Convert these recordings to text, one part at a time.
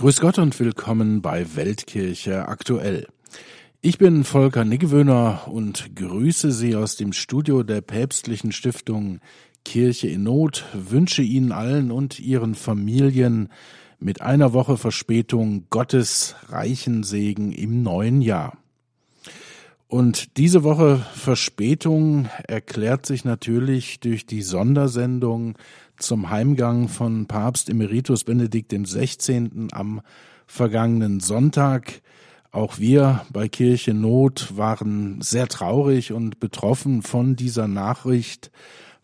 Grüß Gott und willkommen bei Weltkirche aktuell. Ich bin Volker Niggewöhner und grüße Sie aus dem Studio der päpstlichen Stiftung Kirche in Not, wünsche Ihnen allen und Ihren Familien mit einer Woche Verspätung Gottes reichen Segen im neuen Jahr. Und diese Woche Verspätung erklärt sich natürlich durch die Sondersendung zum Heimgang von Papst Emeritus Benedikt XVI. am vergangenen Sonntag. Auch wir bei Kirche Not waren sehr traurig und betroffen von dieser Nachricht.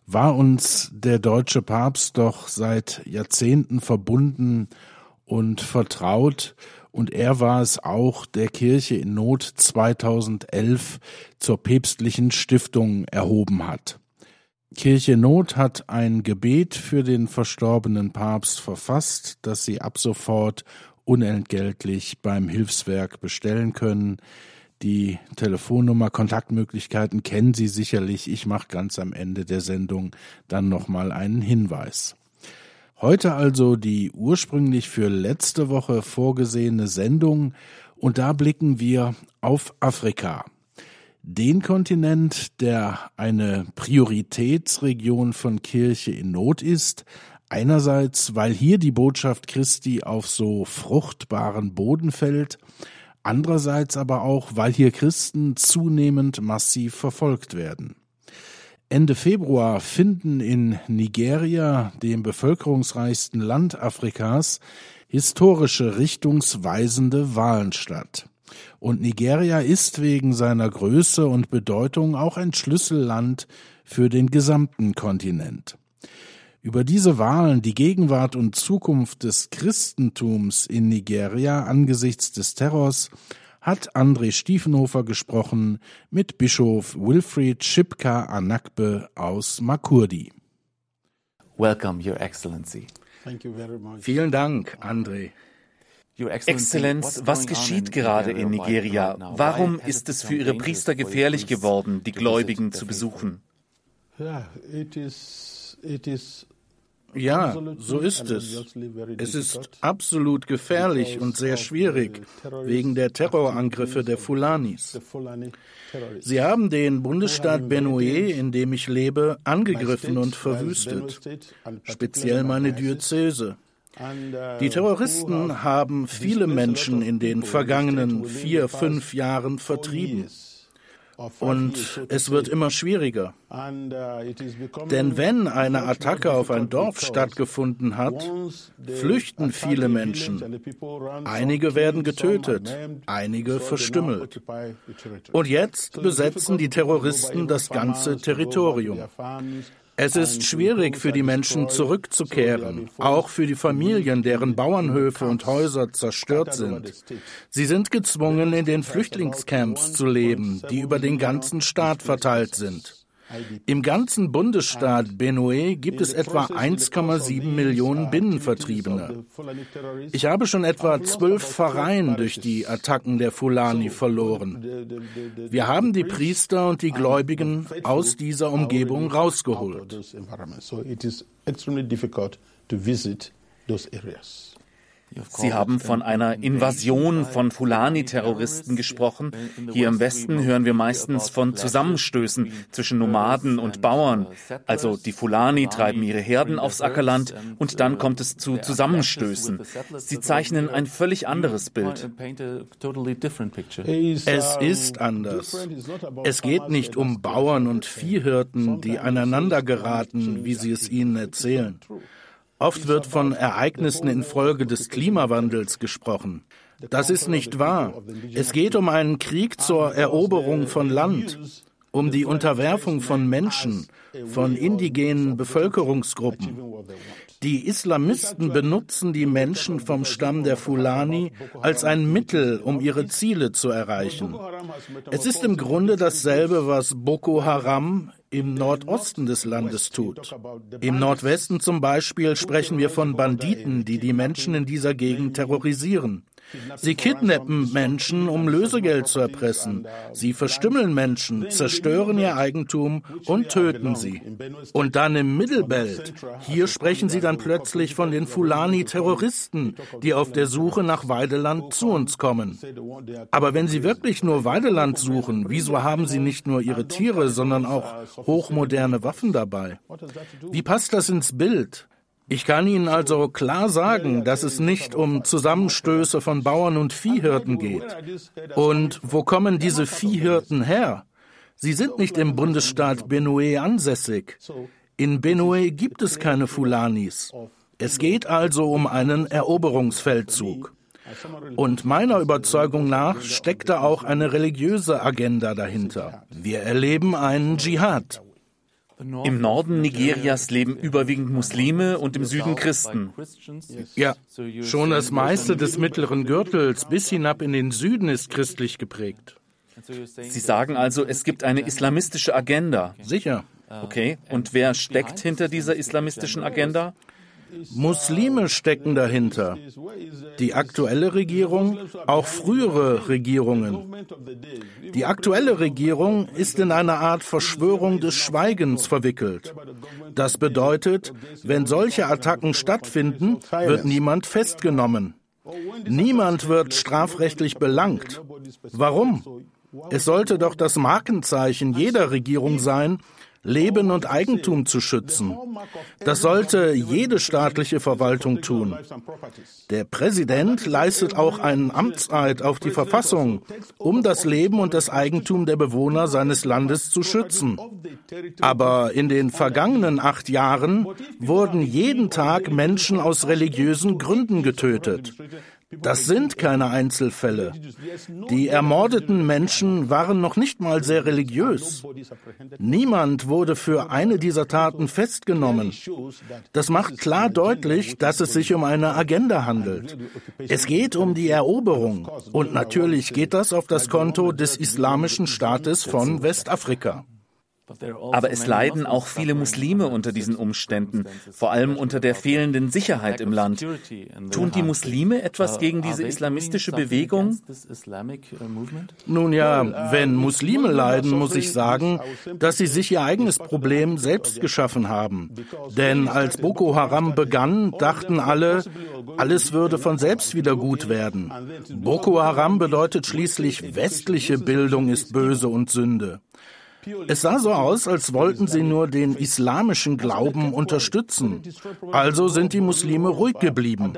War uns der deutsche Papst doch seit Jahrzehnten verbunden und vertraut und er war es auch, der Kirche in Not 2011 zur päpstlichen Stiftung erhoben hat. Kirche Not hat ein Gebet für den verstorbenen Papst verfasst, das Sie ab sofort unentgeltlich beim Hilfswerk bestellen können. Die Telefonnummer, Kontaktmöglichkeiten kennen Sie sicherlich. Ich mache ganz am Ende der Sendung dann nochmal einen Hinweis. Heute also die ursprünglich für letzte Woche vorgesehene Sendung und da blicken wir auf Afrika den Kontinent, der eine Prioritätsregion von Kirche in Not ist, einerseits, weil hier die Botschaft Christi auf so fruchtbaren Boden fällt, andererseits aber auch, weil hier Christen zunehmend massiv verfolgt werden. Ende Februar finden in Nigeria, dem bevölkerungsreichsten Land Afrikas, historische richtungsweisende Wahlen statt. Und Nigeria ist wegen seiner Größe und Bedeutung auch ein Schlüsselland für den gesamten Kontinent. Über diese Wahlen, die Gegenwart und Zukunft des Christentums in Nigeria angesichts des Terrors, hat André Stiefenhofer gesprochen mit Bischof Wilfried Schipka Anakbe aus Makurdi. Welcome, Your Excellency. Vielen Dank, André. Exzellenz, was geschieht gerade in Nigeria? Warum ist es für Ihre Priester gefährlich geworden, die Gläubigen zu besuchen? Ja, so ist es. Es ist absolut gefährlich und sehr schwierig wegen der Terrorangriffe der Fulanis. Sie haben den Bundesstaat Benue, in dem ich lebe, angegriffen und verwüstet, speziell meine Diözese. Uh, Die Terroristen haben viele Menschen in den vergangenen vier, fünf Jahren vertrieben. Und es wird immer schwieriger. Uh, Denn wenn eine Attacke auf ein Dorf stattgefunden hat, flüchten viele Menschen. Einige werden getötet, einige verstümmelt. Und jetzt besetzen die Terroristen das ganze Territorium. Es ist schwierig für die Menschen zurückzukehren, auch für die Familien, deren Bauernhöfe und Häuser zerstört sind. Sie sind gezwungen, in den Flüchtlingscamps zu leben, die über den ganzen Staat verteilt sind. Im ganzen Bundesstaat Benue gibt es etwa 1,7 Millionen Binnenvertriebene. Ich habe schon etwa zwölf Pfarreien durch die Attacken der Fulani verloren. Wir haben die Priester und die Gläubigen aus dieser Umgebung rausgeholt. Sie haben von einer Invasion von Fulani-Terroristen gesprochen. Hier im Westen hören wir meistens von Zusammenstößen zwischen Nomaden und Bauern. Also die Fulani treiben ihre Herden aufs Ackerland und dann kommt es zu Zusammenstößen. Sie zeichnen ein völlig anderes Bild. Es ist anders. Es geht nicht um Bauern und Viehhirten, die aneinander geraten, wie sie es ihnen erzählen. Oft wird von Ereignissen infolge des Klimawandels gesprochen. Das ist nicht wahr. Es geht um einen Krieg zur Eroberung von Land, um die Unterwerfung von Menschen, von indigenen Bevölkerungsgruppen. Die Islamisten benutzen die Menschen vom Stamm der Fulani als ein Mittel, um ihre Ziele zu erreichen. Es ist im Grunde dasselbe, was Boko Haram im Nordosten des Landes tut. Im Nordwesten zum Beispiel sprechen wir von Banditen, die die Menschen in dieser Gegend terrorisieren. Sie kidnappen Menschen, um Lösegeld zu erpressen. Sie verstümmeln Menschen, zerstören ihr Eigentum und töten sie. Und dann im Mittelbelt, hier sprechen sie dann plötzlich von den Fulani-Terroristen, die auf der Suche nach Weideland zu uns kommen. Aber wenn sie wirklich nur Weideland suchen, wieso haben sie nicht nur ihre Tiere, sondern auch hochmoderne Waffen dabei? Wie passt das ins Bild? Ich kann Ihnen also klar sagen, dass es nicht um Zusammenstöße von Bauern und Viehhirten geht. Und wo kommen diese Viehhirten her? Sie sind nicht im Bundesstaat Benue ansässig. In Benue gibt es keine Fulanis. Es geht also um einen Eroberungsfeldzug. Und meiner Überzeugung nach steckt da auch eine religiöse Agenda dahinter. Wir erleben einen Dschihad. Im Norden Nigerias leben überwiegend Muslime und im Süden Christen. Ja, schon das meiste des mittleren Gürtels bis hinab in den Süden ist christlich geprägt. Sie sagen also, es gibt eine islamistische Agenda. Sicher. Okay, und wer steckt hinter dieser islamistischen Agenda? Muslime stecken dahinter. Die aktuelle Regierung, auch frühere Regierungen. Die aktuelle Regierung ist in eine Art Verschwörung des Schweigens verwickelt. Das bedeutet, wenn solche Attacken stattfinden, wird niemand festgenommen. Niemand wird strafrechtlich belangt. Warum? Es sollte doch das Markenzeichen jeder Regierung sein, Leben und Eigentum zu schützen. Das sollte jede staatliche Verwaltung tun. Der Präsident leistet auch einen Amtseid auf die Verfassung, um das Leben und das Eigentum der Bewohner seines Landes zu schützen. Aber in den vergangenen acht Jahren wurden jeden Tag Menschen aus religiösen Gründen getötet. Das sind keine Einzelfälle. Die ermordeten Menschen waren noch nicht mal sehr religiös. Niemand wurde für eine dieser Taten festgenommen. Das macht klar deutlich, dass es sich um eine Agenda handelt. Es geht um die Eroberung. Und natürlich geht das auf das Konto des Islamischen Staates von Westafrika. Aber es leiden auch viele Muslime unter diesen Umständen, vor allem unter der fehlenden Sicherheit im Land. Tun die Muslime etwas gegen diese islamistische Bewegung? Nun ja, wenn Muslime leiden, muss ich sagen, dass sie sich ihr eigenes Problem selbst geschaffen haben. Denn als Boko Haram begann, dachten alle, alles würde von selbst wieder gut werden. Boko Haram bedeutet schließlich, westliche Bildung ist böse und Sünde. Es sah so aus, als wollten sie nur den islamischen Glauben unterstützen. Also sind die Muslime ruhig geblieben.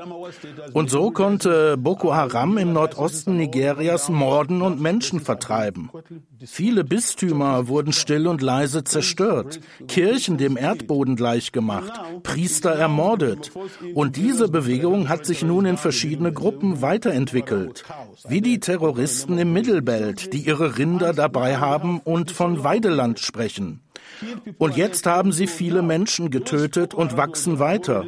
Und so konnte Boko Haram im Nordosten Nigerias morden und Menschen vertreiben. Viele Bistümer wurden still und leise zerstört, Kirchen dem Erdboden gleichgemacht, Priester ermordet. Und diese Bewegung hat sich nun in verschiedene Gruppen weiterentwickelt. Wie die Terroristen im Mittelbelt, die ihre Rinder dabei haben und von Weideland sprechen. Und jetzt haben sie viele Menschen getötet und wachsen weiter.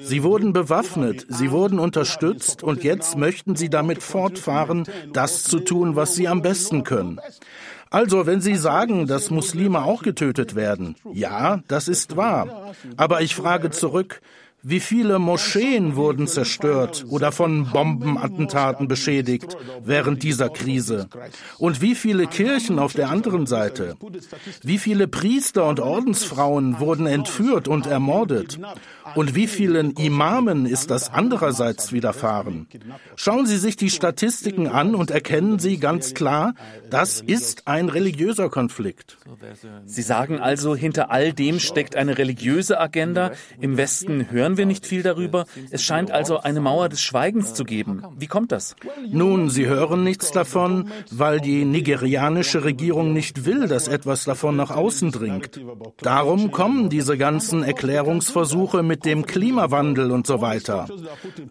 Sie wurden bewaffnet, sie wurden unterstützt und jetzt möchten sie damit fortfahren, das zu tun, was sie am besten können. Also, wenn Sie sagen, dass Muslime auch getötet werden, ja, das ist wahr. Aber ich frage zurück, wie viele Moscheen wurden zerstört oder von Bombenattentaten beschädigt während dieser Krise? Und wie viele Kirchen auf der anderen Seite? Wie viele Priester und Ordensfrauen wurden entführt und ermordet? Und wie vielen Imamen ist das andererseits widerfahren? Schauen Sie sich die Statistiken an und erkennen Sie ganz klar, das ist ein religiöser Konflikt. Sie sagen also, hinter all dem steckt eine religiöse Agenda. Im Westen hören wir nicht viel darüber. Es scheint also eine Mauer des Schweigens zu geben. Wie kommt das? Nun, Sie hören nichts davon, weil die nigerianische Regierung nicht will, dass etwas davon nach außen dringt. Darum kommen diese ganzen Erklärungsversuche mit dem Klimawandel und so weiter.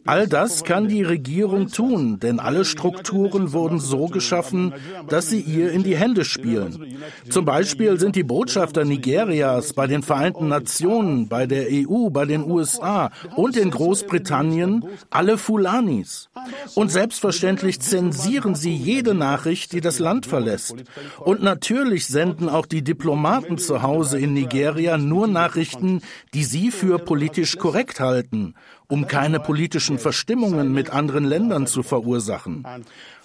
All das kann die Regierung tun, denn alle Strukturen wurden so geschaffen, dass sie ihr in die Hände spielen. Zum Beispiel sind die Botschafter Nigerias bei den Vereinten Nationen, bei der EU, bei den USA, und in Großbritannien alle Fulanis. Und selbstverständlich zensieren sie jede Nachricht, die das Land verlässt. Und natürlich senden auch die Diplomaten zu Hause in Nigeria nur Nachrichten, die sie für politisch korrekt halten um keine politischen Verstimmungen mit anderen Ländern zu verursachen.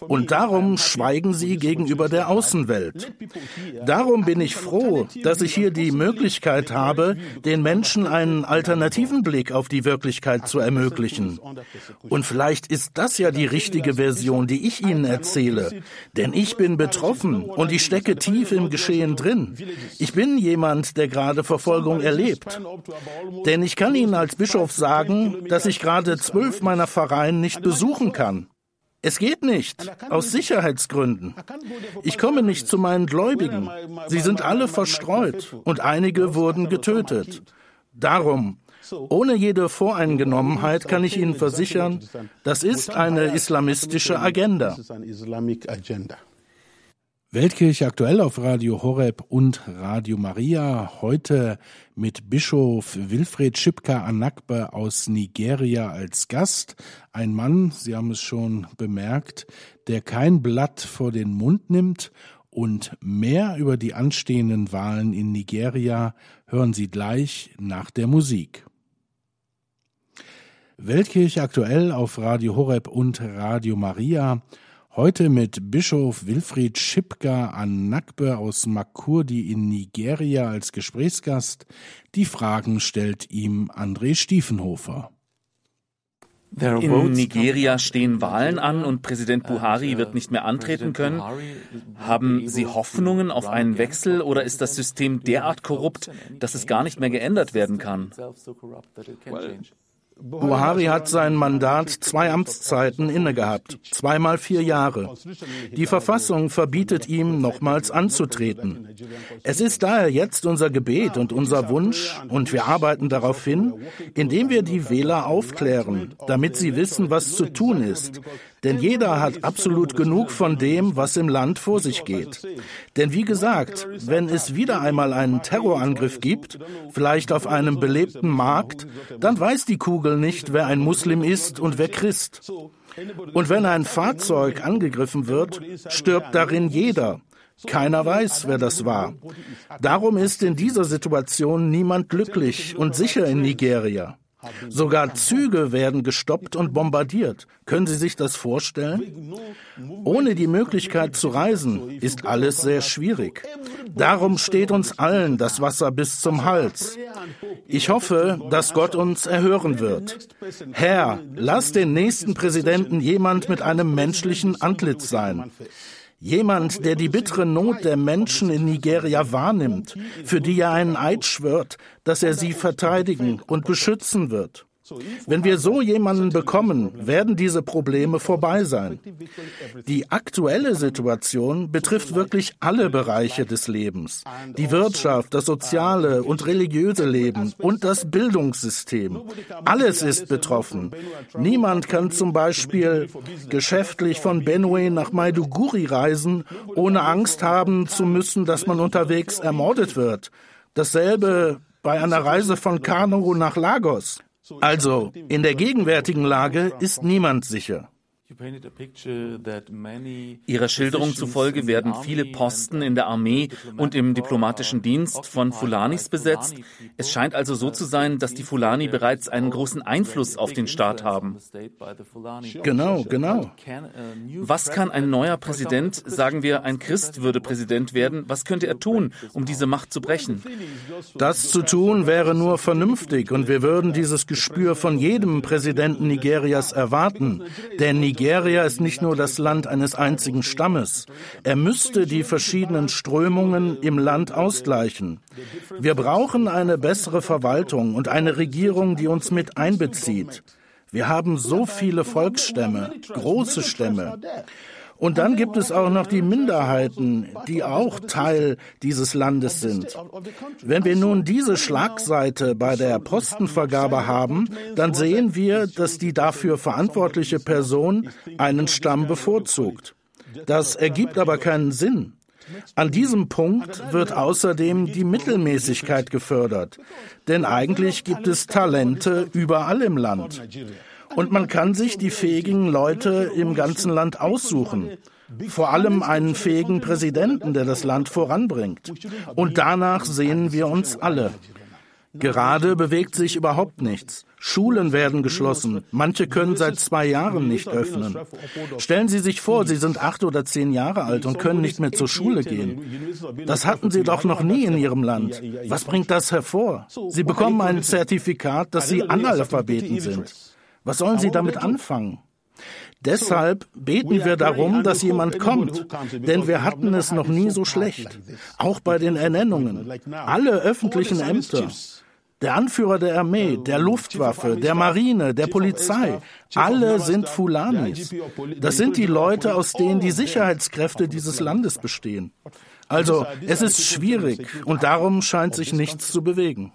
Und darum schweigen sie gegenüber der Außenwelt. Darum bin ich froh, dass ich hier die Möglichkeit habe, den Menschen einen alternativen Blick auf die Wirklichkeit zu ermöglichen. Und vielleicht ist das ja die richtige Version, die ich Ihnen erzähle. Denn ich bin betroffen und ich stecke tief im Geschehen drin. Ich bin jemand, der gerade Verfolgung erlebt. Denn ich kann Ihnen als Bischof sagen, dass ich gerade zwölf meiner Pfarreien nicht besuchen kann. Es geht nicht, aus Sicherheitsgründen. Ich komme nicht zu meinen Gläubigen. Sie sind alle verstreut und einige wurden getötet. Darum, ohne jede Voreingenommenheit kann ich Ihnen versichern, das ist eine islamistische Agenda. Weltkirche aktuell auf Radio Horeb und Radio Maria. Heute mit Bischof Wilfried Schipka Anakbe aus Nigeria als Gast. Ein Mann, Sie haben es schon bemerkt, der kein Blatt vor den Mund nimmt. Und mehr über die anstehenden Wahlen in Nigeria hören Sie gleich nach der Musik. Weltkirche aktuell auf Radio Horeb und Radio Maria. Heute mit Bischof Wilfried Schipka Anakbe aus Makurdi in Nigeria als Gesprächsgast. Die Fragen stellt ihm André Stiefenhofer. In Nigeria stehen Wahlen an und Präsident Buhari wird nicht mehr antreten können. Haben Sie Hoffnungen auf einen Wechsel oder ist das System derart korrupt, dass es gar nicht mehr geändert werden kann? Buhari hat sein Mandat zwei Amtszeiten innegehabt, zweimal vier Jahre. Die Verfassung verbietet ihm, nochmals anzutreten. Es ist daher jetzt unser Gebet und unser Wunsch, und wir arbeiten darauf hin, indem wir die Wähler aufklären, damit sie wissen, was zu tun ist. Denn jeder hat absolut genug von dem, was im Land vor sich geht. Denn wie gesagt, wenn es wieder einmal einen Terrorangriff gibt, vielleicht auf einem belebten Markt, dann weiß die Kugel nicht, wer ein Muslim ist und wer Christ. Und wenn ein Fahrzeug angegriffen wird, stirbt darin jeder. Keiner weiß, wer das war. Darum ist in dieser Situation niemand glücklich und sicher in Nigeria. Sogar Züge werden gestoppt und bombardiert. Können Sie sich das vorstellen? Ohne die Möglichkeit zu reisen ist alles sehr schwierig. Darum steht uns allen das Wasser bis zum Hals. Ich hoffe, dass Gott uns erhören wird. Herr, lass den nächsten Präsidenten jemand mit einem menschlichen Antlitz sein. Jemand, der die bittere Not der Menschen in Nigeria wahrnimmt, für die er einen Eid schwört, dass er sie verteidigen und beschützen wird. Wenn wir so jemanden bekommen, werden diese Probleme vorbei sein. Die aktuelle Situation betrifft wirklich alle Bereiche des Lebens. Die Wirtschaft, das soziale und religiöse Leben und das Bildungssystem. Alles ist betroffen. Niemand kann zum Beispiel geschäftlich von Benue nach Maiduguri reisen, ohne Angst haben zu müssen, dass man unterwegs ermordet wird. Dasselbe bei einer Reise von Kano nach Lagos. Also, in der gegenwärtigen Lage ist niemand sicher. Ihrer Schilderung zufolge werden viele Posten in der Armee und im diplomatischen Dienst von Fulanis besetzt. Es scheint also so zu sein, dass die Fulani bereits einen großen Einfluss auf den Staat haben. Genau, genau. Was kann ein neuer Präsident, sagen wir, ein Christ würde Präsident werden, was könnte er tun, um diese Macht zu brechen? Das zu tun wäre nur vernünftig und wir würden dieses Gespür von jedem Präsidenten Nigerias erwarten, denn Nigeria ist nicht nur das Land eines einzigen Stammes. Er müsste die verschiedenen Strömungen im Land ausgleichen. Wir brauchen eine bessere Verwaltung und eine Regierung, die uns mit einbezieht. Wir haben so viele Volksstämme, große Stämme. Und dann gibt es auch noch die Minderheiten, die auch Teil dieses Landes sind. Wenn wir nun diese Schlagseite bei der Postenvergabe haben, dann sehen wir, dass die dafür verantwortliche Person einen Stamm bevorzugt. Das ergibt aber keinen Sinn. An diesem Punkt wird außerdem die Mittelmäßigkeit gefördert, denn eigentlich gibt es Talente überall im Land. Und man kann sich die fähigen Leute im ganzen Land aussuchen. Vor allem einen fähigen Präsidenten, der das Land voranbringt. Und danach sehen wir uns alle. Gerade bewegt sich überhaupt nichts. Schulen werden geschlossen. Manche können seit zwei Jahren nicht öffnen. Stellen Sie sich vor, Sie sind acht oder zehn Jahre alt und können nicht mehr zur Schule gehen. Das hatten Sie doch noch nie in Ihrem Land. Was bringt das hervor? Sie bekommen ein Zertifikat, dass Sie Analphabeten sind. Was sollen Sie damit anfangen? Deshalb beten wir darum, dass jemand kommt, denn wir hatten es noch nie so schlecht. Auch bei den Ernennungen. Alle öffentlichen Ämter, der Anführer der Armee, der Luftwaffe, der Marine, der Polizei, alle sind Fulanis. Das sind die Leute, aus denen die Sicherheitskräfte dieses Landes bestehen. Also, es ist schwierig und darum scheint sich nichts zu bewegen.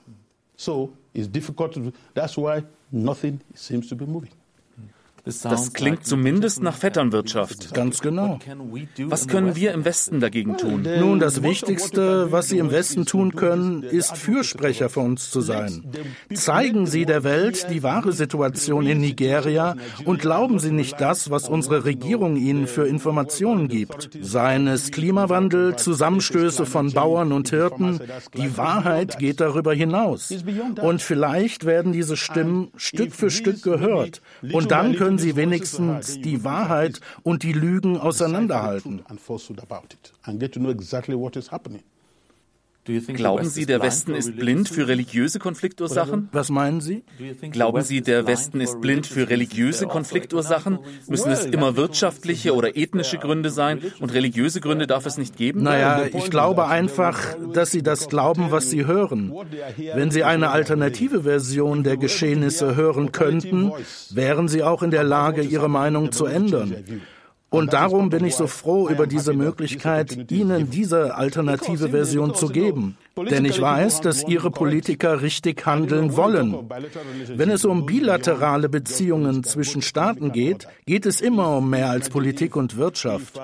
So, it's difficult to, that's why nothing seems to be moving. Das klingt zumindest nach Vetternwirtschaft. Ganz genau. Was können wir im Westen dagegen tun? Nun, das Wichtigste, was Sie im Westen tun können, ist Fürsprecher für uns zu sein. Zeigen Sie der Welt die wahre Situation in Nigeria und glauben Sie nicht das, was unsere Regierung Ihnen für Informationen gibt. Seien es Klimawandel, Zusammenstöße von Bauern und Hirten, die Wahrheit geht darüber hinaus. Und vielleicht werden diese Stimmen Stück für Stück gehört. Und dann können können Sie wenigstens die Wahrheit und die Lügen auseinanderhalten. Glauben Sie, der Westen ist blind für religiöse Konfliktursachen? Was meinen Sie? Glauben Sie, der Westen ist blind für religiöse Konfliktursachen? Müssen es immer wirtschaftliche oder ethnische Gründe sein und religiöse Gründe darf es nicht geben? Naja, ich glaube einfach, dass Sie das glauben, was Sie hören. Wenn Sie eine alternative Version der Geschehnisse hören könnten, wären Sie auch in der Lage, Ihre Meinung zu ändern. Und darum bin ich so froh über diese Möglichkeit, Ihnen diese alternative Version zu geben. Denn ich weiß, dass Ihre Politiker richtig handeln wollen. Wenn es um bilaterale Beziehungen zwischen Staaten geht, geht es immer um mehr als Politik und Wirtschaft.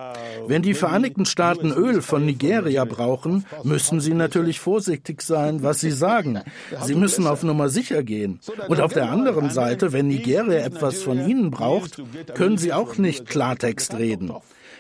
Wenn die Vereinigten Staaten Öl von Nigeria brauchen, müssen sie natürlich vorsichtig sein, was sie sagen. Sie müssen auf Nummer sicher gehen. Und auf der anderen Seite, wenn Nigeria etwas von ihnen braucht, können sie auch nicht Klartext reden.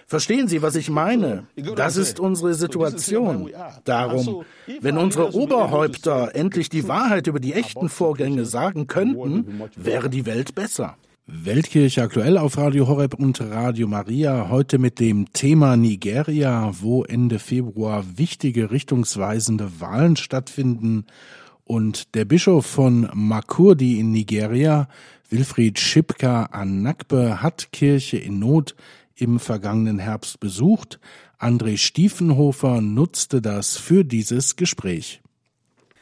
Verstehen Sie, was ich meine? Das ist unsere Situation. Darum, wenn unsere Oberhäupter endlich die Wahrheit über die echten Vorgänge sagen könnten, wäre die Welt besser. Weltkirche aktuell auf Radio Horeb und Radio Maria. Heute mit dem Thema Nigeria, wo Ende Februar wichtige richtungsweisende Wahlen stattfinden. Und der Bischof von Makurdi in Nigeria, Wilfried Schipka Anakbe, hat Kirche in Not im vergangenen Herbst besucht. André Stiefenhofer nutzte das für dieses Gespräch.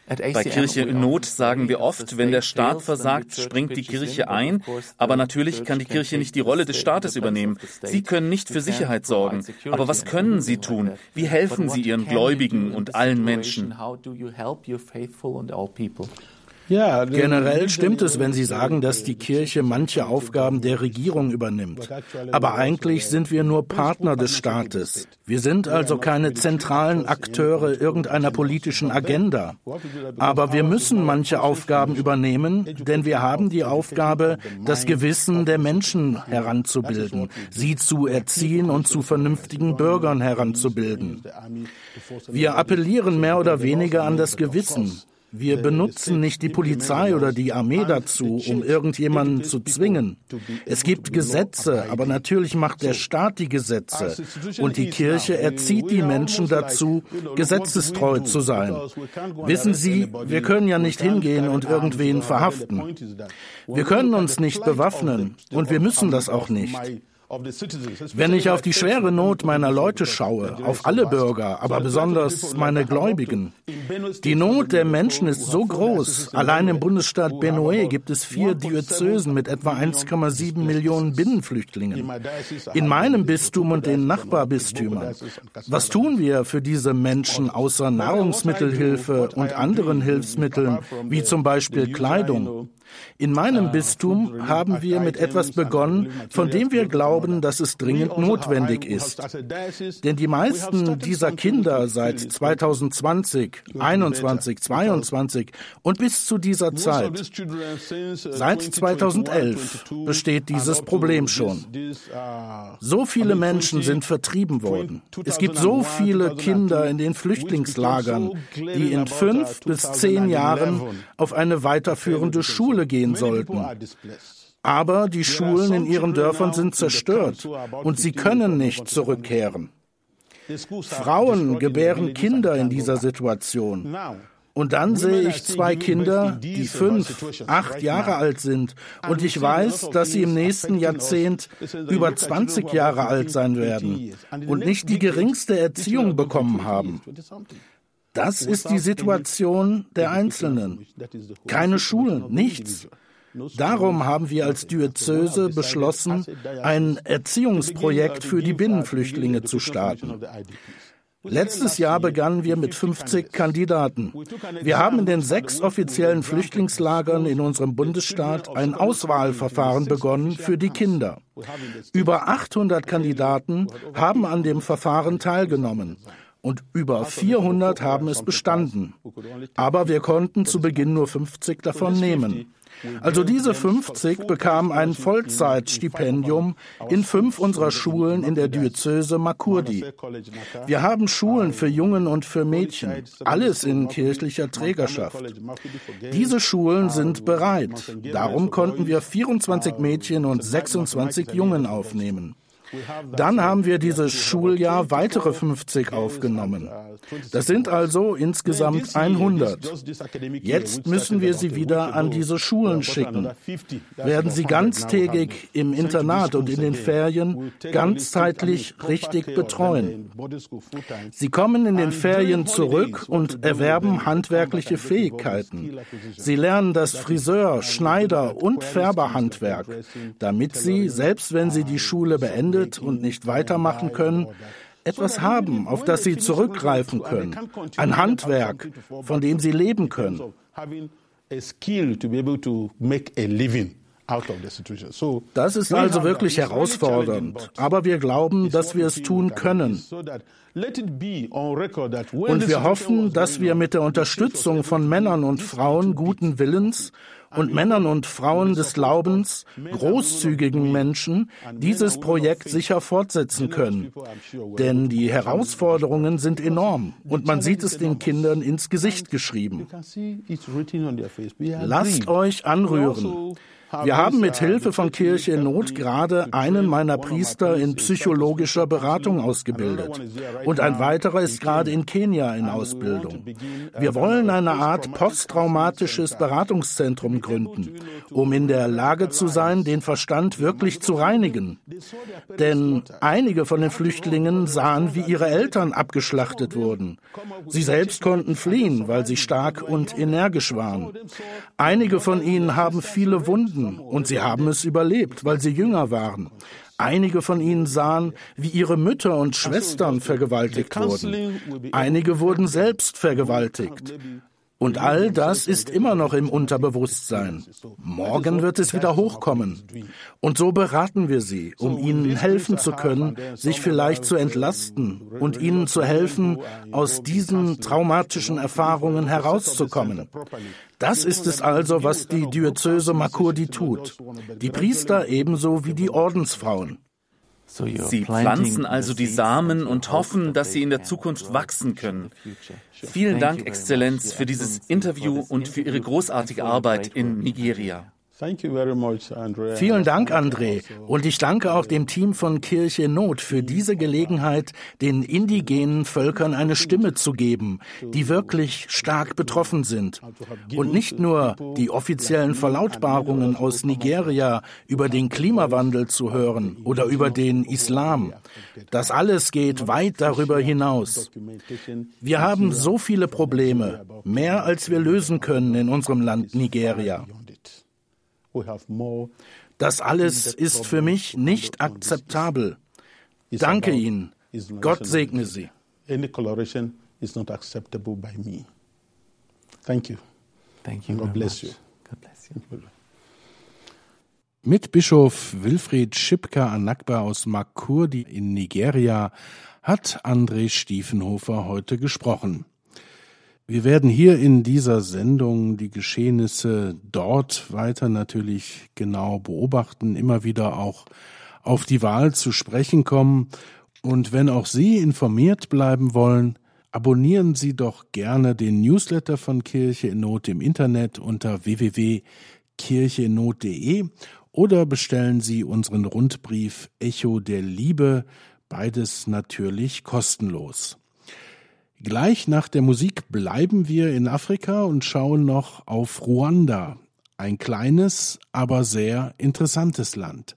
Bei Kirche in Not sagen wir oft, wenn der Staat versagt, springt die Kirche ein. Aber natürlich kann die Kirche nicht die Rolle des Staates übernehmen. Sie können nicht für Sicherheit sorgen. Aber was können Sie tun? Wie helfen Sie Ihren Gläubigen und allen Menschen? Generell stimmt es, wenn Sie sagen, dass die Kirche manche Aufgaben der Regierung übernimmt. Aber eigentlich sind wir nur Partner des Staates. Wir sind also keine zentralen Akteure irgendeiner politischen Agenda. Aber wir müssen manche Aufgaben übernehmen, denn wir haben die Aufgabe, das Gewissen der Menschen heranzubilden, sie zu erziehen und zu vernünftigen Bürgern heranzubilden. Wir appellieren mehr oder weniger an das Gewissen. Wir benutzen nicht die Polizei oder die Armee dazu, um irgendjemanden zu zwingen. Es gibt Gesetze, aber natürlich macht der Staat die Gesetze. Und die Kirche erzieht die Menschen dazu, gesetzestreu zu sein. Wissen Sie, wir können ja nicht hingehen und irgendwen verhaften. Wir können uns nicht bewaffnen und wir müssen das auch nicht. Wenn ich auf die schwere Not meiner Leute schaue, auf alle Bürger, aber besonders meine Gläubigen, die Not der Menschen ist so groß. Allein im Bundesstaat Benue gibt es vier Diözesen mit etwa 1,7 Millionen Binnenflüchtlingen. In meinem Bistum und den Nachbarbistümern. Was tun wir für diese Menschen außer Nahrungsmittelhilfe und anderen Hilfsmitteln, wie zum Beispiel Kleidung? In meinem Bistum haben wir mit etwas begonnen, von dem wir glauben, dass es dringend notwendig ist. Denn die meisten dieser Kinder seit 2020, 21, 22 und bis zu dieser Zeit, seit 2011 besteht dieses Problem schon. So viele Menschen sind vertrieben worden. Es gibt so viele Kinder in den Flüchtlingslagern, die in fünf bis zehn Jahren auf eine weiterführende Schule Schule gehen sollten. Aber die Schulen in ihren Dörfern sind zerstört und sie können nicht zurückkehren. Frauen gebären Kinder in dieser Situation. Und dann sehe ich zwei Kinder, die fünf, acht Jahre alt sind. Und ich weiß, dass sie im nächsten Jahrzehnt über 20 Jahre alt sein werden und nicht die geringste Erziehung bekommen haben. Das ist die Situation der Einzelnen. Keine Schulen, nichts. Darum haben wir als Diözese beschlossen, ein Erziehungsprojekt für die Binnenflüchtlinge zu starten. Letztes Jahr begannen wir mit 50 Kandidaten. Wir haben in den sechs offiziellen Flüchtlingslagern in unserem Bundesstaat ein Auswahlverfahren begonnen für die Kinder. Über 800 Kandidaten haben an dem Verfahren teilgenommen und über 400 haben es bestanden. Aber wir konnten zu Beginn nur 50 davon nehmen. Also diese 50 bekamen ein Vollzeitstipendium in fünf unserer Schulen in der Diözese Makurdi. Wir haben Schulen für Jungen und für Mädchen, alles in kirchlicher Trägerschaft. Diese Schulen sind bereit. Darum konnten wir 24 Mädchen und 26 Jungen aufnehmen. Dann haben wir dieses Schuljahr weitere 50 aufgenommen. Das sind also insgesamt 100. Jetzt müssen wir sie wieder an diese Schulen schicken. Werden sie ganztägig im Internat und in den Ferien ganzzeitlich richtig betreuen. Sie kommen in den Ferien zurück und erwerben handwerkliche Fähigkeiten. Sie lernen das Friseur, Schneider und Färberhandwerk, damit sie, selbst wenn sie die Schule beendet, beendet und nicht weitermachen können, etwas haben, auf das sie zurückgreifen können, ein Handwerk, von dem sie leben können. Das ist also wirklich herausfordernd, aber wir glauben, dass wir es tun können. Und wir hoffen, dass wir mit der Unterstützung von Männern und Frauen guten Willens und Männern und Frauen des Glaubens, großzügigen Menschen, dieses Projekt sicher fortsetzen können. Denn die Herausforderungen sind enorm und man sieht es den Kindern ins Gesicht geschrieben. Lasst euch anrühren. Wir haben mit Hilfe von Kirche in Not gerade einen meiner Priester in psychologischer Beratung ausgebildet. Und ein weiterer ist gerade in Kenia in Ausbildung. Wir wollen eine Art posttraumatisches Beratungszentrum gründen, um in der Lage zu sein, den Verstand wirklich zu reinigen. Denn einige von den Flüchtlingen sahen, wie ihre Eltern abgeschlachtet wurden. Sie selbst konnten fliehen, weil sie stark und energisch waren. Einige von ihnen haben viele Wunden und sie haben es überlebt, weil sie jünger waren. Einige von ihnen sahen, wie ihre Mütter und Schwestern vergewaltigt wurden. Einige wurden selbst vergewaltigt. Und all das ist immer noch im Unterbewusstsein. Morgen wird es wieder hochkommen. Und so beraten wir sie, um ihnen helfen zu können, sich vielleicht zu entlasten und ihnen zu helfen, aus diesen traumatischen Erfahrungen herauszukommen. Das ist es also, was die Diözese Makurdi tut. Die Priester ebenso wie die Ordensfrauen. Sie pflanzen also die Samen und hoffen, dass sie in der Zukunft wachsen können. Vielen Dank, Exzellenz, für dieses Interview und für Ihre großartige Arbeit in Nigeria. Vielen Dank, André. Und ich danke auch dem Team von Kirche Not für diese Gelegenheit, den indigenen Völkern eine Stimme zu geben, die wirklich stark betroffen sind. Und nicht nur die offiziellen Verlautbarungen aus Nigeria über den Klimawandel zu hören oder über den Islam. Das alles geht weit darüber hinaus. Wir haben so viele Probleme, mehr als wir lösen können in unserem Land Nigeria. Das alles ist für mich nicht akzeptabel. Danke Ihnen. Gott segne Sie. Thank you. Thank you. God bless you. God bless you. Mit Bischof Wilfried Schipka Anakba aus Makurdi in Nigeria hat André Stiefenhofer heute gesprochen. Wir werden hier in dieser Sendung die Geschehnisse dort weiter natürlich genau beobachten, immer wieder auch auf die Wahl zu sprechen kommen. Und wenn auch Sie informiert bleiben wollen, abonnieren Sie doch gerne den Newsletter von Kirche in Not im Internet unter www kircheinot.de oder bestellen Sie unseren Rundbrief Echo der Liebe, beides natürlich kostenlos. Gleich nach der Musik bleiben wir in Afrika und schauen noch auf Ruanda, ein kleines, aber sehr interessantes Land.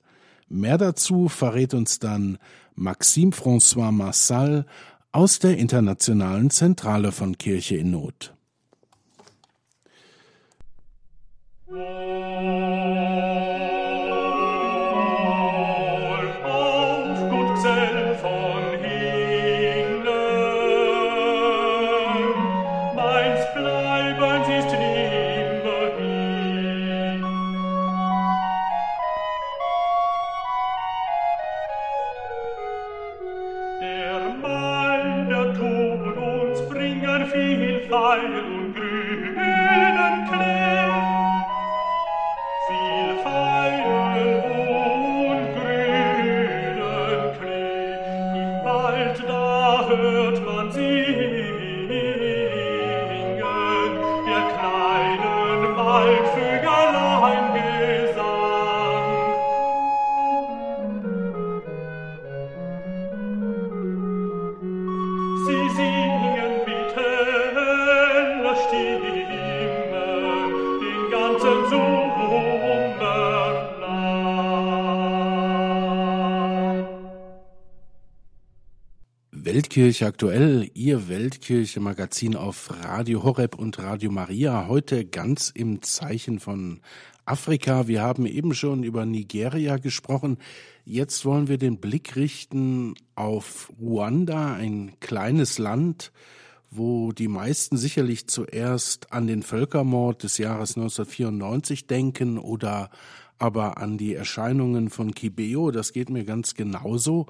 Mehr dazu verrät uns dann Maxime François Massal aus der Internationalen Zentrale von Kirche in Not. dein Weltkirche aktuell, Ihr Weltkirche-Magazin auf Radio Horeb und Radio Maria. Heute ganz im Zeichen von Afrika. Wir haben eben schon über Nigeria gesprochen. Jetzt wollen wir den Blick richten auf Ruanda, ein kleines Land, wo die meisten sicherlich zuerst an den Völkermord des Jahres 1994 denken oder aber an die Erscheinungen von Kibeo. Das geht mir ganz genauso.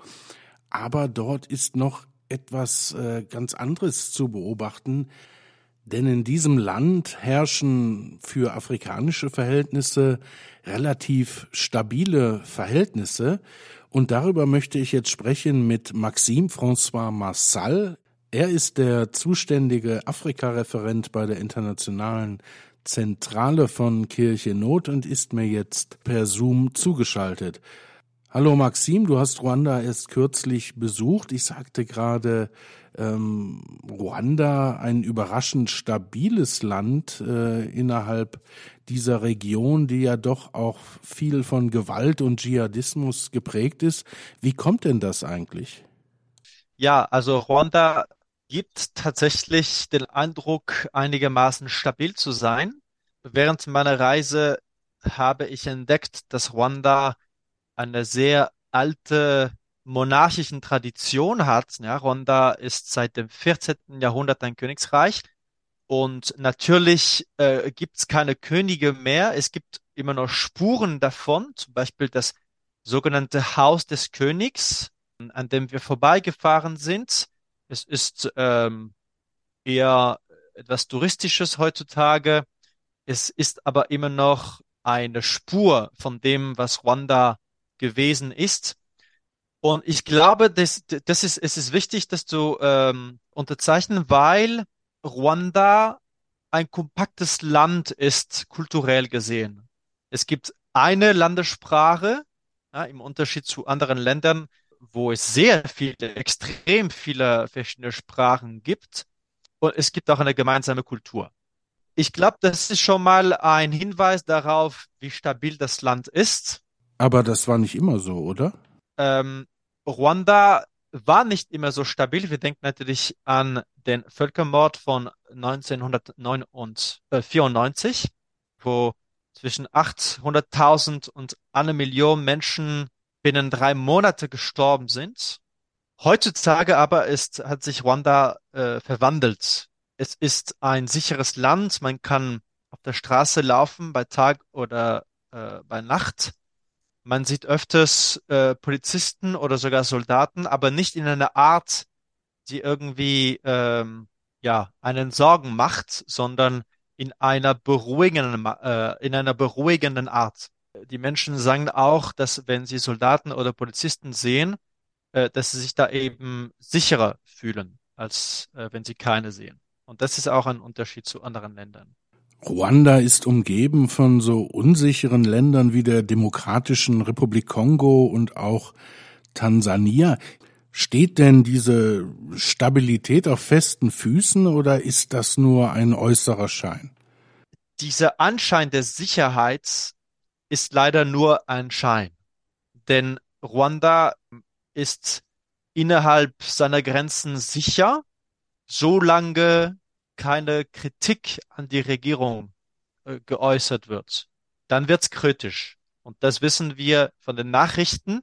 Aber dort ist noch etwas äh, ganz anderes zu beobachten, denn in diesem Land herrschen für afrikanische Verhältnisse relativ stabile Verhältnisse. Und darüber möchte ich jetzt sprechen mit Maxime François Massal. Er ist der zuständige Afrika-Referent bei der Internationalen Zentrale von Kirche Not und ist mir jetzt per Zoom zugeschaltet. Hallo Maxim, du hast Ruanda erst kürzlich besucht. Ich sagte gerade, ähm, Ruanda ein überraschend stabiles Land äh, innerhalb dieser Region, die ja doch auch viel von Gewalt und Dschihadismus geprägt ist. Wie kommt denn das eigentlich? Ja, also Ruanda gibt tatsächlich den Eindruck, einigermaßen stabil zu sein. Während meiner Reise habe ich entdeckt, dass Ruanda eine sehr alte monarchischen Tradition hat. Ja, Ronda ist seit dem 14. Jahrhundert ein Königsreich. Und natürlich äh, gibt es keine Könige mehr. Es gibt immer noch Spuren davon, zum Beispiel das sogenannte Haus des Königs, an dem wir vorbeigefahren sind. Es ist ähm, eher etwas Touristisches heutzutage. Es ist aber immer noch eine Spur von dem, was Ruanda gewesen ist. Und ich glaube, das, das ist, es ist wichtig, das zu ähm, unterzeichnen, weil Ruanda ein kompaktes Land ist, kulturell gesehen. Es gibt eine Landessprache, ja, im Unterschied zu anderen Ländern, wo es sehr viele, extrem viele verschiedene Sprachen gibt. Und es gibt auch eine gemeinsame Kultur. Ich glaube, das ist schon mal ein Hinweis darauf, wie stabil das Land ist. Aber das war nicht immer so, oder? Ähm, Ruanda war nicht immer so stabil. Wir denken natürlich an den Völkermord von 1994, äh, wo zwischen 800.000 und eine Million Menschen binnen drei Monate gestorben sind. Heutzutage aber ist, hat sich Ruanda äh, verwandelt. Es ist ein sicheres Land. Man kann auf der Straße laufen bei Tag oder äh, bei Nacht. Man sieht öfters äh, Polizisten oder sogar Soldaten, aber nicht in einer Art, die irgendwie ähm, ja einen Sorgen macht, sondern in einer beruhigenden äh, in einer beruhigenden Art. Die Menschen sagen auch, dass wenn sie Soldaten oder Polizisten sehen, äh, dass sie sich da eben sicherer fühlen, als äh, wenn sie keine sehen. Und das ist auch ein Unterschied zu anderen Ländern. Ruanda ist umgeben von so unsicheren Ländern wie der Demokratischen Republik Kongo und auch Tansania. Steht denn diese Stabilität auf festen Füßen oder ist das nur ein äußerer Schein? Dieser Anschein der Sicherheit ist leider nur ein Schein. Denn Ruanda ist innerhalb seiner Grenzen sicher, solange keine Kritik an die Regierung äh, geäußert wird. Dann wird's kritisch. Und das wissen wir von den Nachrichten.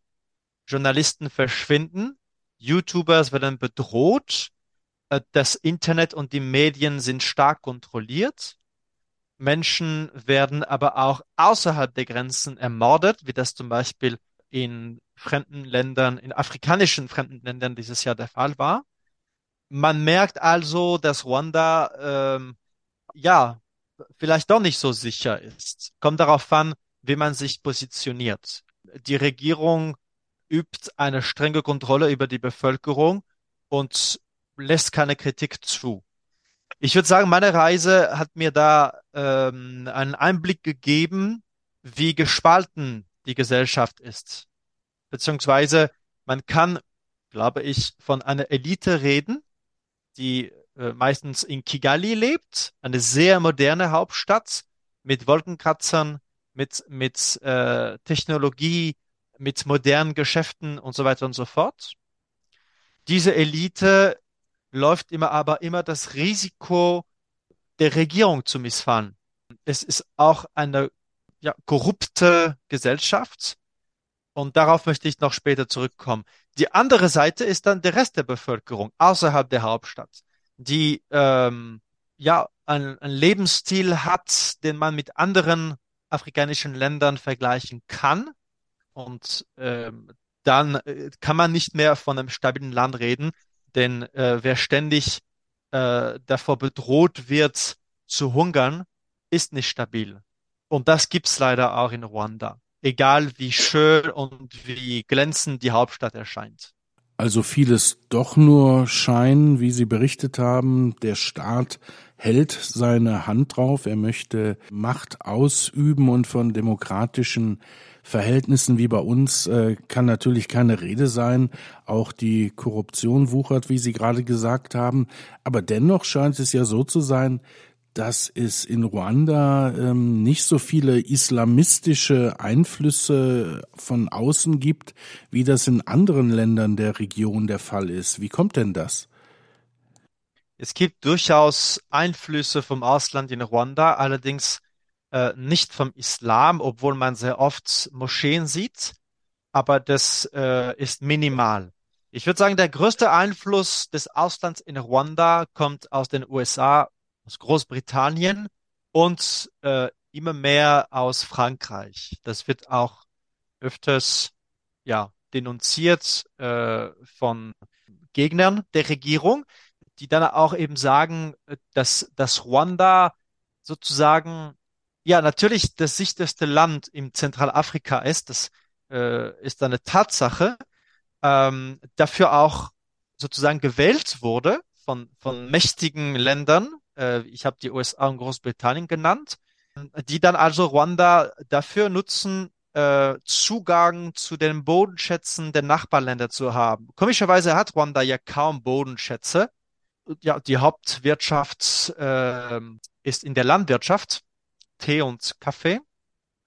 Journalisten verschwinden, YouTubers werden bedroht, äh, das Internet und die Medien sind stark kontrolliert. Menschen werden aber auch außerhalb der Grenzen ermordet, wie das zum Beispiel in fremden Ländern, in afrikanischen fremden Ländern dieses Jahr der Fall war. Man merkt also, dass Ruanda ähm, ja vielleicht doch nicht so sicher ist. Kommt darauf an, wie man sich positioniert. Die Regierung übt eine strenge Kontrolle über die Bevölkerung und lässt keine Kritik zu. Ich würde sagen, meine Reise hat mir da ähm, einen Einblick gegeben, wie gespalten die Gesellschaft ist. Beziehungsweise man kann, glaube ich, von einer Elite reden, die äh, meistens in Kigali lebt, eine sehr moderne Hauptstadt mit Wolkenkratzern, mit, mit äh, Technologie, mit modernen Geschäften und so weiter und so fort. Diese Elite läuft immer aber immer das Risiko der Regierung zu missfallen. Es ist auch eine ja, korrupte Gesellschaft und darauf möchte ich noch später zurückkommen. Die andere Seite ist dann der Rest der Bevölkerung außerhalb der Hauptstadt, die ähm, ja einen Lebensstil hat, den man mit anderen afrikanischen Ländern vergleichen kann und ähm, dann äh, kann man nicht mehr von einem stabilen Land reden, denn äh, wer ständig äh, davor bedroht wird zu hungern, ist nicht stabil. Und das gibt's leider auch in Ruanda. Egal wie schön und wie glänzend die Hauptstadt erscheint. Also vieles doch nur Schein, wie Sie berichtet haben. Der Staat hält seine Hand drauf. Er möchte Macht ausüben und von demokratischen Verhältnissen wie bei uns äh, kann natürlich keine Rede sein. Auch die Korruption wuchert, wie Sie gerade gesagt haben. Aber dennoch scheint es ja so zu sein, dass es in Ruanda ähm, nicht so viele islamistische Einflüsse von außen gibt, wie das in anderen Ländern der Region der Fall ist. Wie kommt denn das? Es gibt durchaus Einflüsse vom Ausland in Ruanda, allerdings äh, nicht vom Islam, obwohl man sehr oft Moscheen sieht, aber das äh, ist minimal. Ich würde sagen, der größte Einfluss des Auslands in Ruanda kommt aus den USA, aus Großbritannien und äh, immer mehr aus Frankreich. Das wird auch öfters ja denunziert äh, von Gegnern der Regierung, die dann auch eben sagen, dass, dass Ruanda sozusagen ja, natürlich das sicherste Land im Zentralafrika ist, das äh, ist eine Tatsache, ähm, dafür auch sozusagen gewählt wurde von, von mächtigen Ländern, äh, ich habe die USA und Großbritannien genannt, die dann also Ruanda dafür nutzen, äh, Zugang zu den Bodenschätzen der Nachbarländer zu haben. Komischerweise hat Ruanda ja kaum Bodenschätze. Ja, die Hauptwirtschaft äh, ist in der Landwirtschaft. Tee und Kaffee.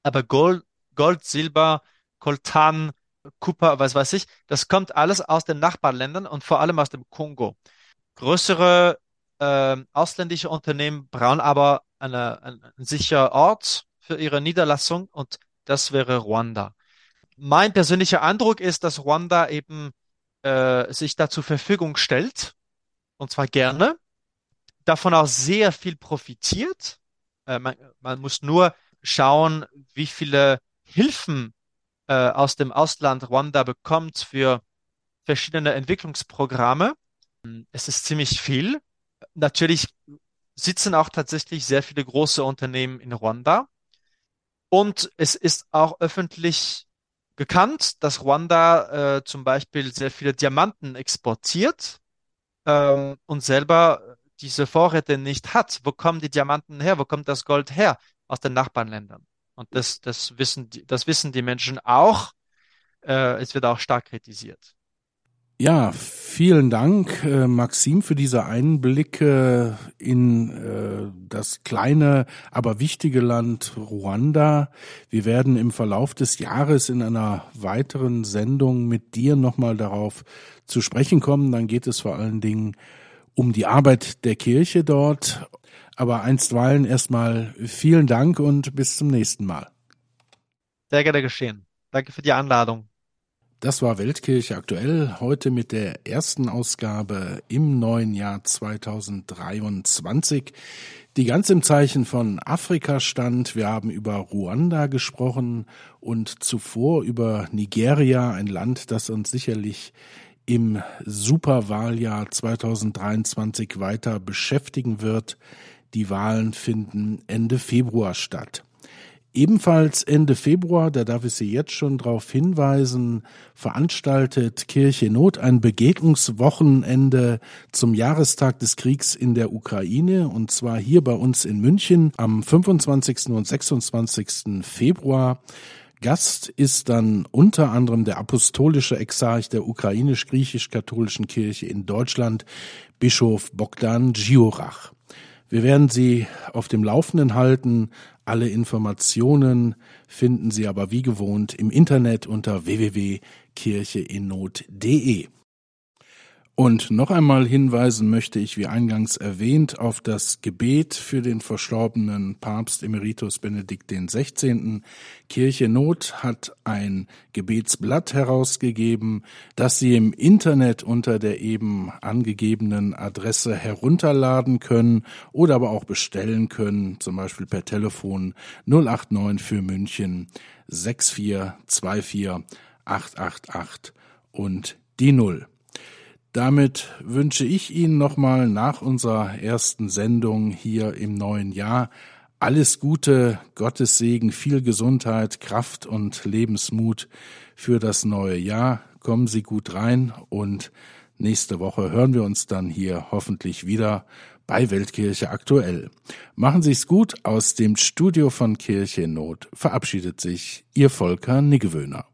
Aber Gold, Gold, Silber, Coltan, Kupfer, was weiß ich, das kommt alles aus den Nachbarländern und vor allem aus dem Kongo. Größere äh, ausländische Unternehmen brauchen aber eine, einen, einen sicheren Ort für ihre Niederlassung und das wäre Ruanda. Mein persönlicher Eindruck ist, dass Ruanda eben äh, sich da zur Verfügung stellt und zwar gerne, davon auch sehr viel profitiert äh, man, man muss nur schauen, wie viele Hilfen äh, aus dem Ausland Rwanda bekommt für verschiedene Entwicklungsprogramme. Es ist ziemlich viel. Natürlich sitzen auch tatsächlich sehr viele große Unternehmen in Rwanda. Und es ist auch öffentlich bekannt, dass Rwanda äh, zum Beispiel sehr viele Diamanten exportiert ähm, und selber diese Vorräte nicht hat. Wo kommen die Diamanten her? Wo kommt das Gold her? Aus den Nachbarländern. Und das, das wissen die, das wissen die Menschen auch. Äh, es wird auch stark kritisiert. Ja, vielen Dank, äh, Maxim, für diese Einblicke in äh, das kleine, aber wichtige Land Ruanda. Wir werden im Verlauf des Jahres in einer weiteren Sendung mit dir nochmal darauf zu sprechen kommen. Dann geht es vor allen Dingen um die Arbeit der Kirche dort. Aber einstweilen erstmal vielen Dank und bis zum nächsten Mal. Sehr gerne geschehen. Danke für die Einladung. Das war Weltkirche aktuell, heute mit der ersten Ausgabe im neuen Jahr 2023, die ganz im Zeichen von Afrika stand. Wir haben über Ruanda gesprochen und zuvor über Nigeria, ein Land, das uns sicherlich im Superwahljahr 2023 weiter beschäftigen wird. Die Wahlen finden Ende Februar statt. Ebenfalls Ende Februar, da darf ich Sie jetzt schon darauf hinweisen, veranstaltet Kirche Not ein Begegnungswochenende zum Jahrestag des Kriegs in der Ukraine und zwar hier bei uns in München am 25. und 26. Februar. Gast ist dann unter anderem der apostolische Exarch der ukrainisch-griechisch-katholischen Kirche in Deutschland, Bischof Bogdan Giorach. Wir werden Sie auf dem Laufenden halten. Alle Informationen finden Sie aber wie gewohnt im Internet unter www.kircheinnot.de. Und noch einmal hinweisen möchte ich, wie eingangs erwähnt, auf das Gebet für den verstorbenen Papst Emeritus Benedikt XVI. Kirche Not hat ein Gebetsblatt herausgegeben, das Sie im Internet unter der eben angegebenen Adresse herunterladen können oder aber auch bestellen können, zum Beispiel per Telefon 089 für München 6424 888 und die Null. Damit wünsche ich Ihnen nochmal nach unserer ersten Sendung hier im neuen Jahr alles Gute, Gottes Segen, viel Gesundheit, Kraft und Lebensmut für das neue Jahr. Kommen Sie gut rein und nächste Woche hören wir uns dann hier hoffentlich wieder bei Weltkirche aktuell. Machen Sie es gut aus dem Studio von Kirche in Not. Verabschiedet sich Ihr Volker Niggewöhner.